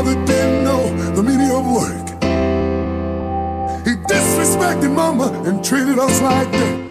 father didn't know the meaning of work. He disrespected mama and treated us like that.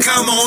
Come on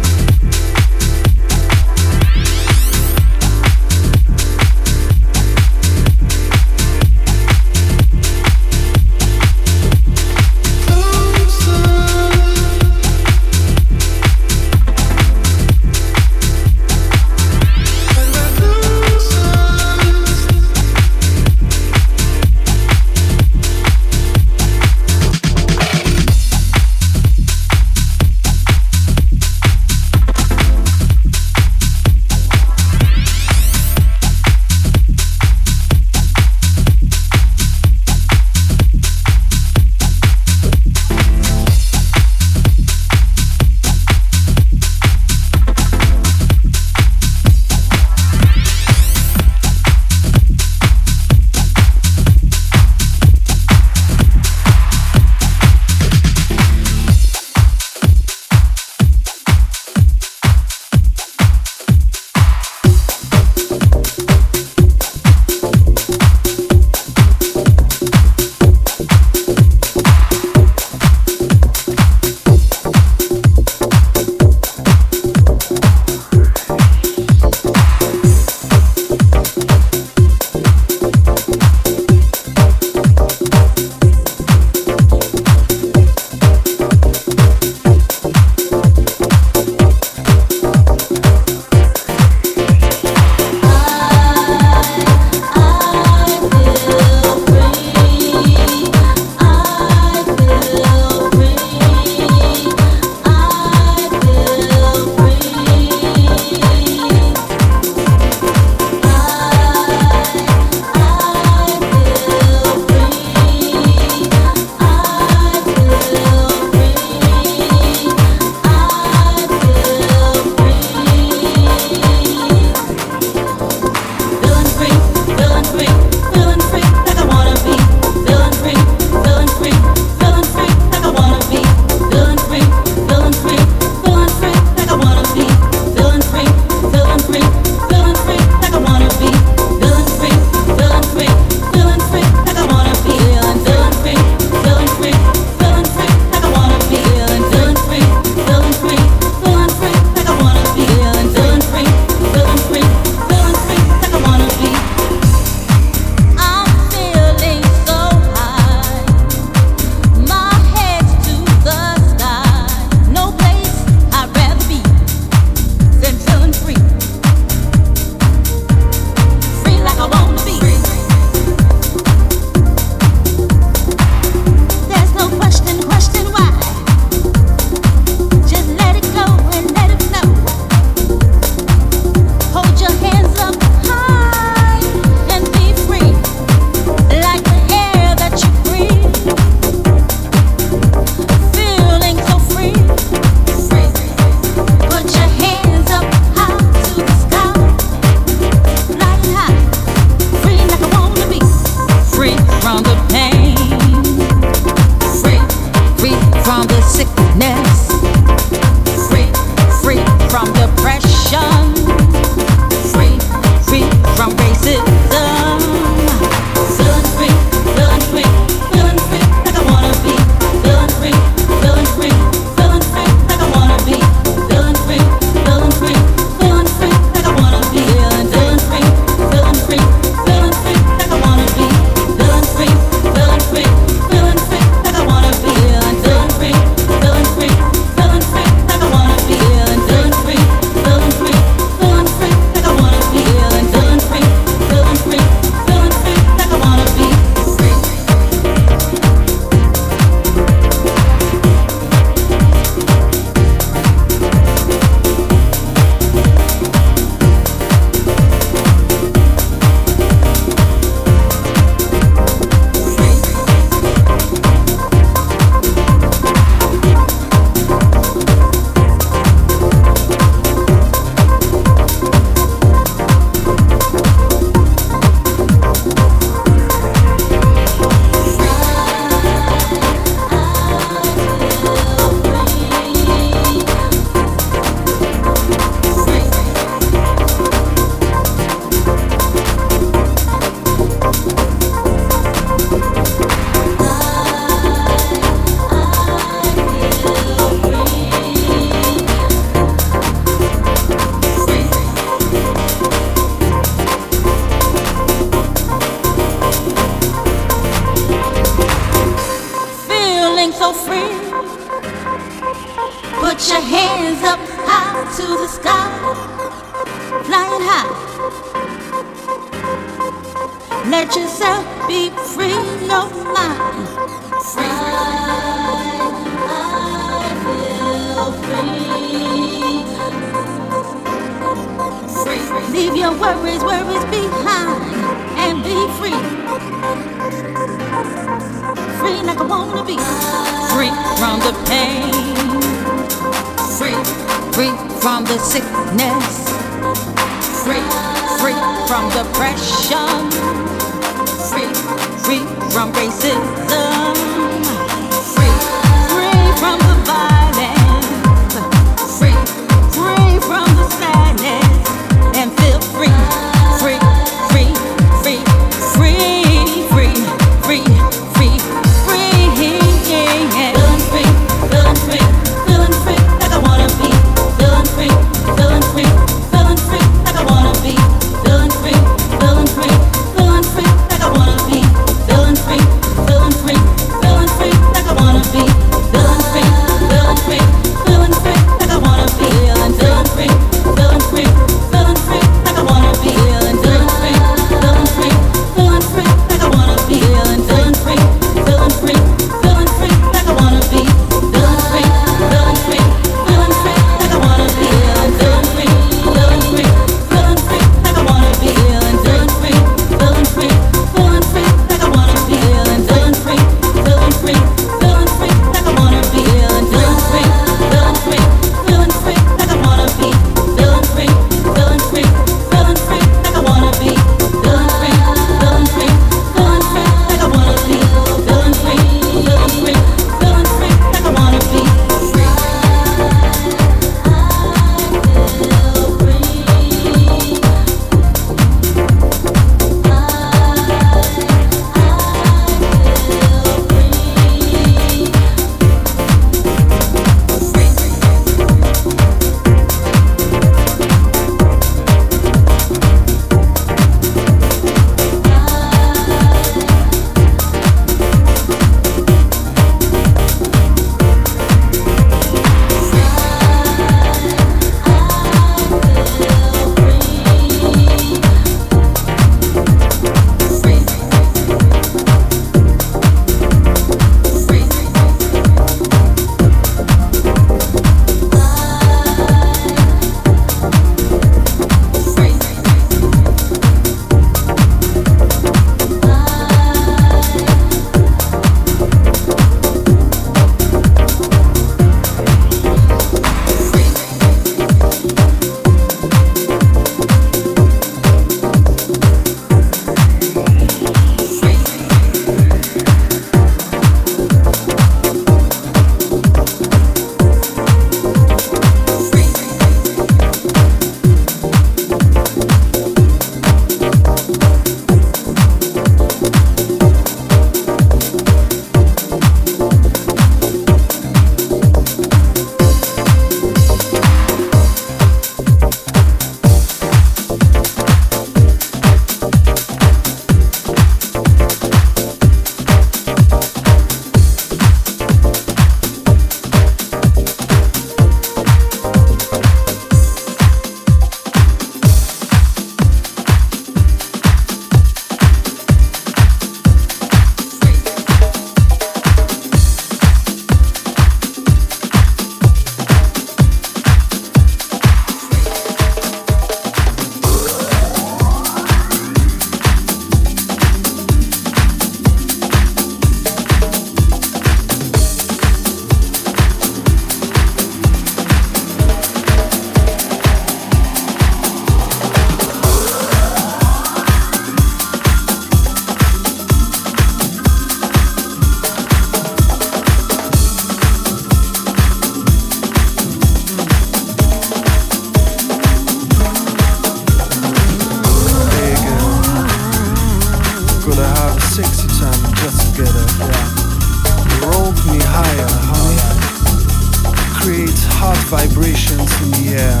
creates hot vibrations in the air.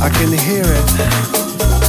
I can hear it.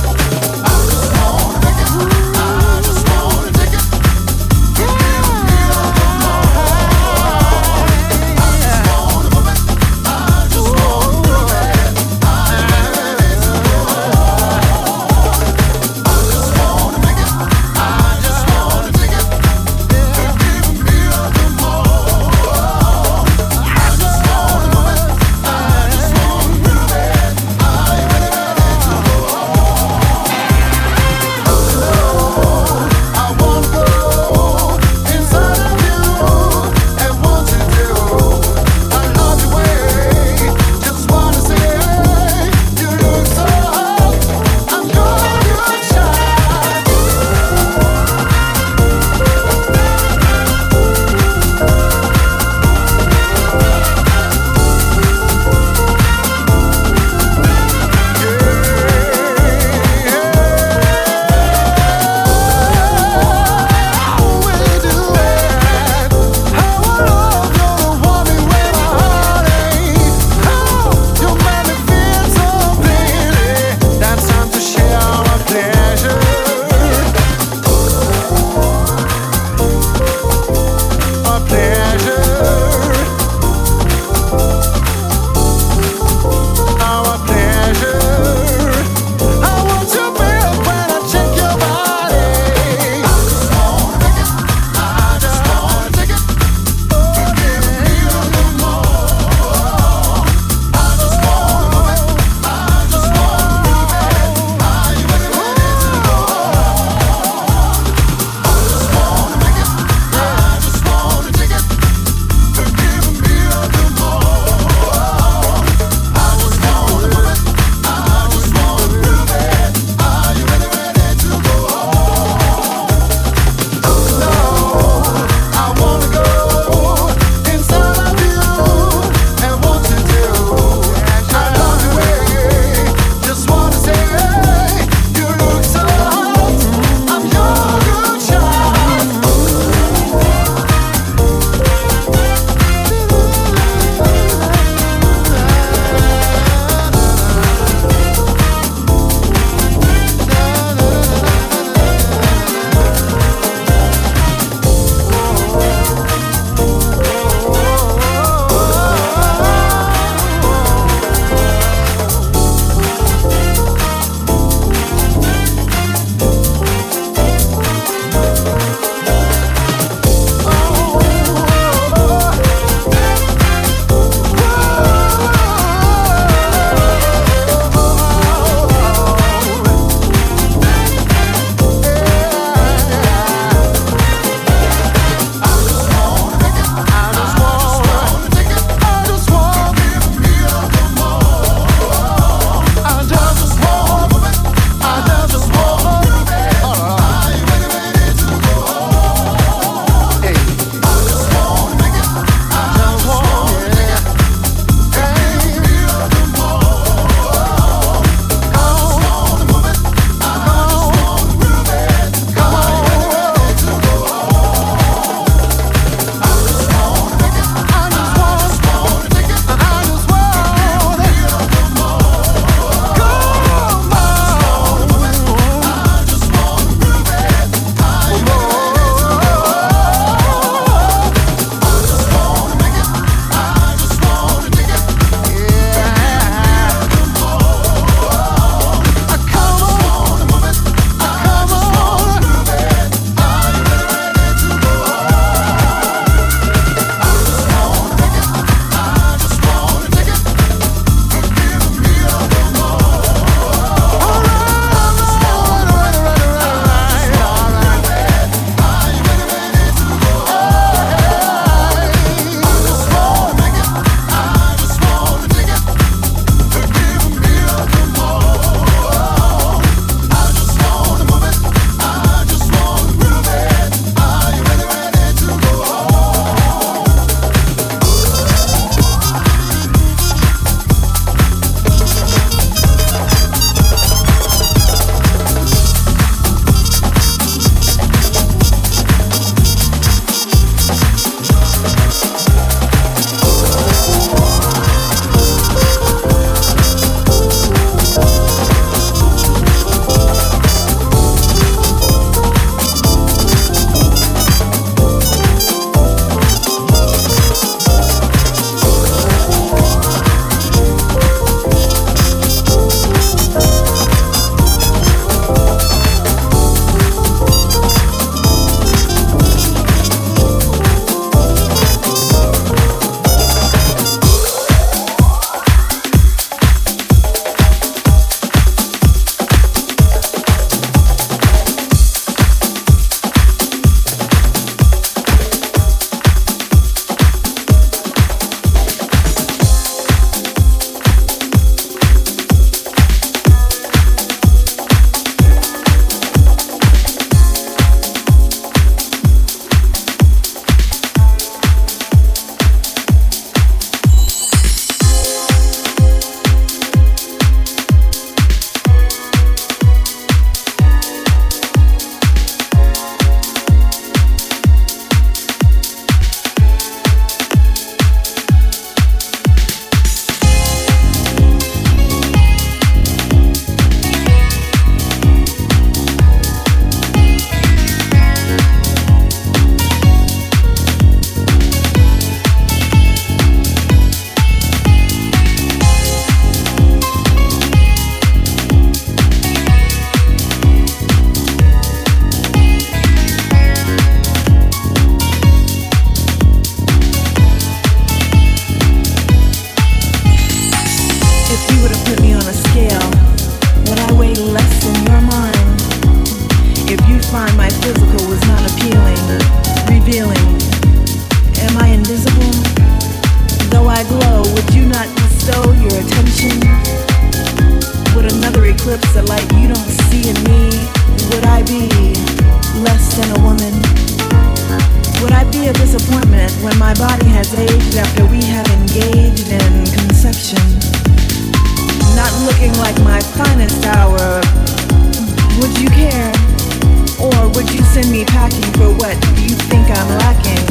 Me packing for what you think I'm lacking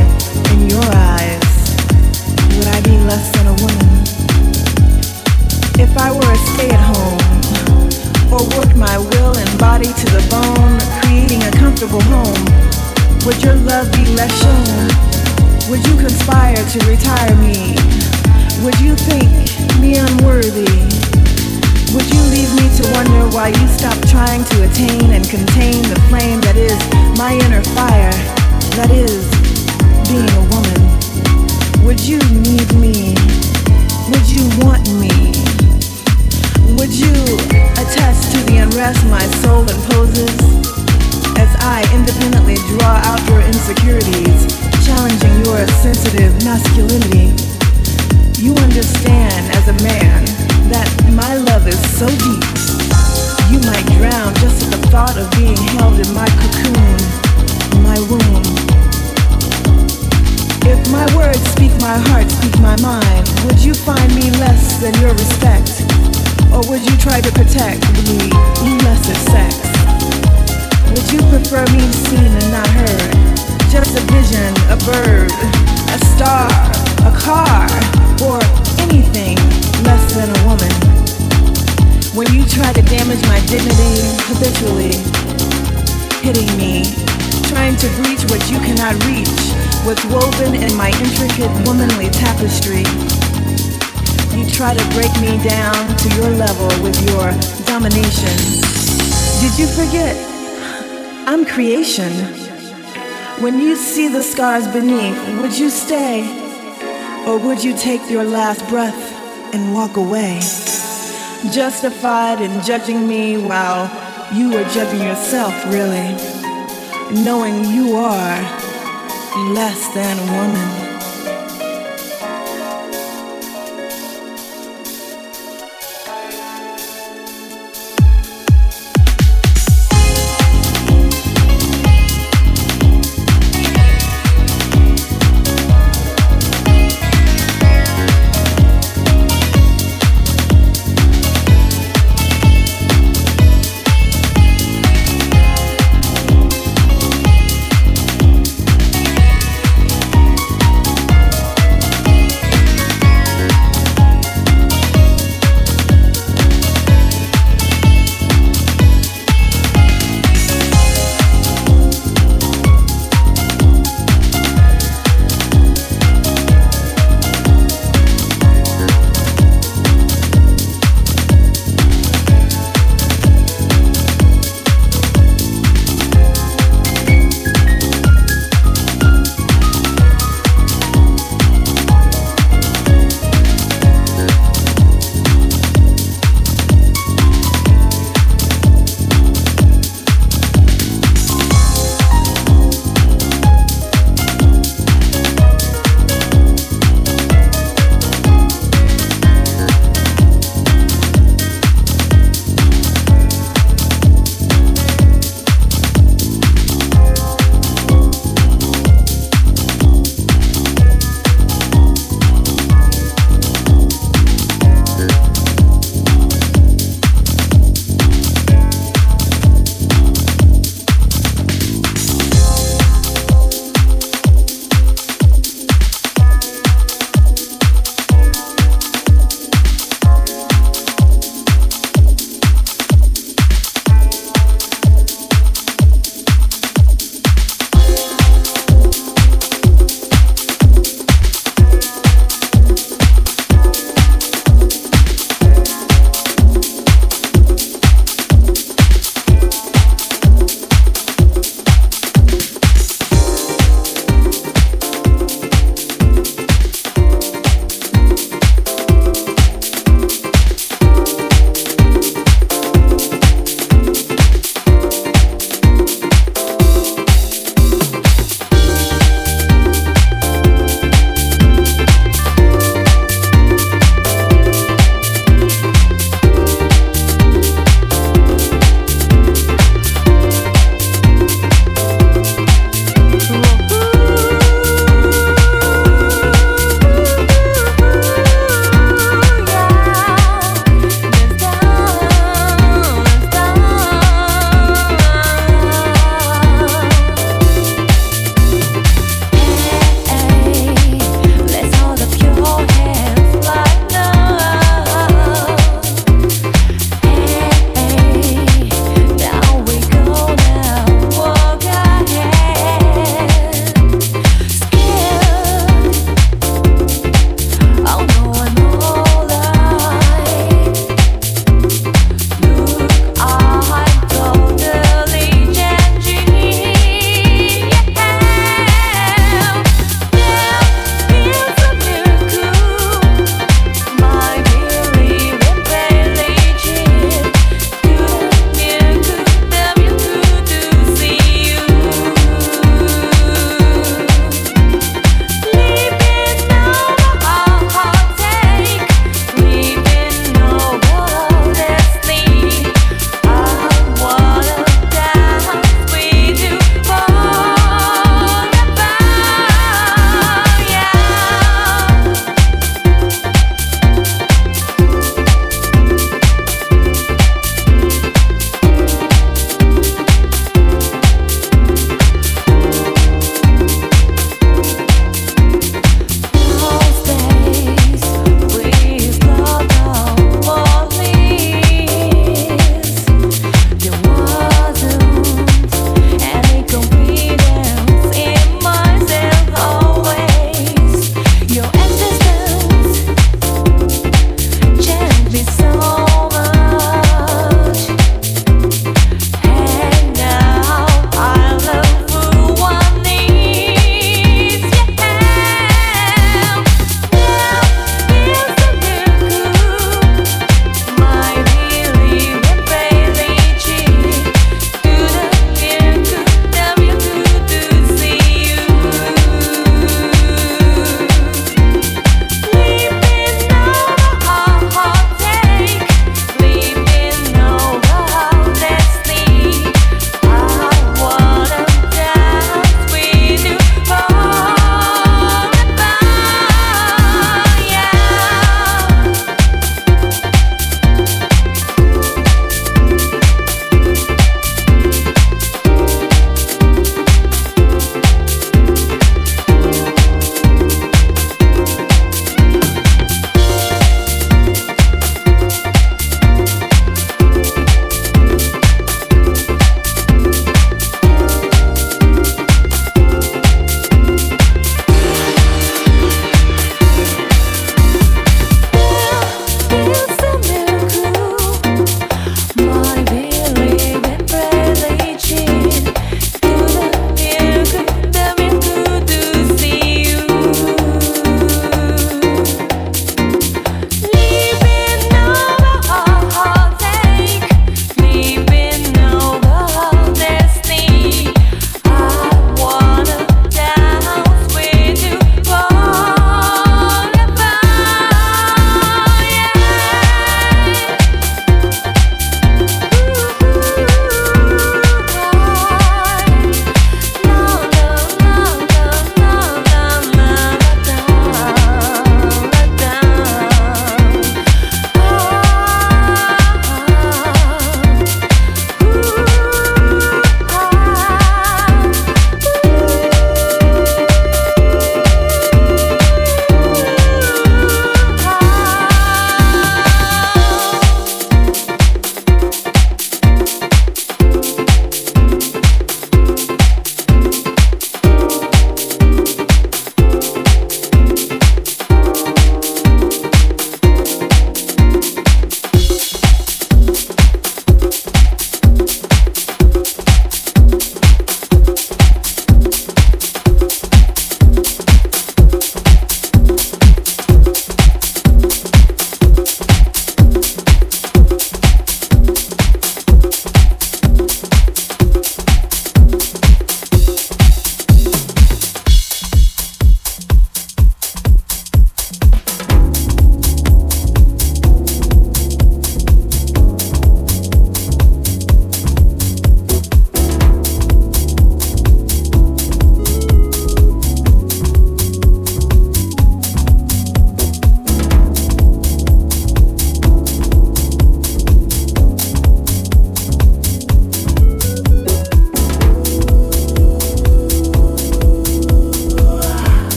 in your eyes? Would I be less than a woman? If I were a stay at home, or worked my will and body to the bone, creating a comfortable home, would your love be less shown? Would you conspire to retire me? Would you think me unworthy? Would you leave me to wonder why you stopped trying to attain and contain the flame that is my inner fire, that is being a woman? Would you need me? Would you want me? Would you attest to the unrest my soul imposes? as I independently draw out your insecurities, challenging your sensitive masculinity. You understand as a man that my love is so deep, you might drown just at the thought of being held in my cocoon, my womb. If my words speak my heart, speak my mind, would you find me less than your respect? Or would you try to protect me less of sex? Would you prefer me seen and not heard? Just a vision, a bird, a star, a car, or anything less than a woman? When you try to damage my dignity habitually, hitting me, trying to breach what you cannot reach, what's woven in my intricate womanly tapestry. You try to break me down to your level with your domination. Did you forget? I'm creation. When you see the scars beneath, would you stay? Or would you take your last breath and walk away? Justified in judging me while you are judging yourself, really. Knowing you are less than a woman.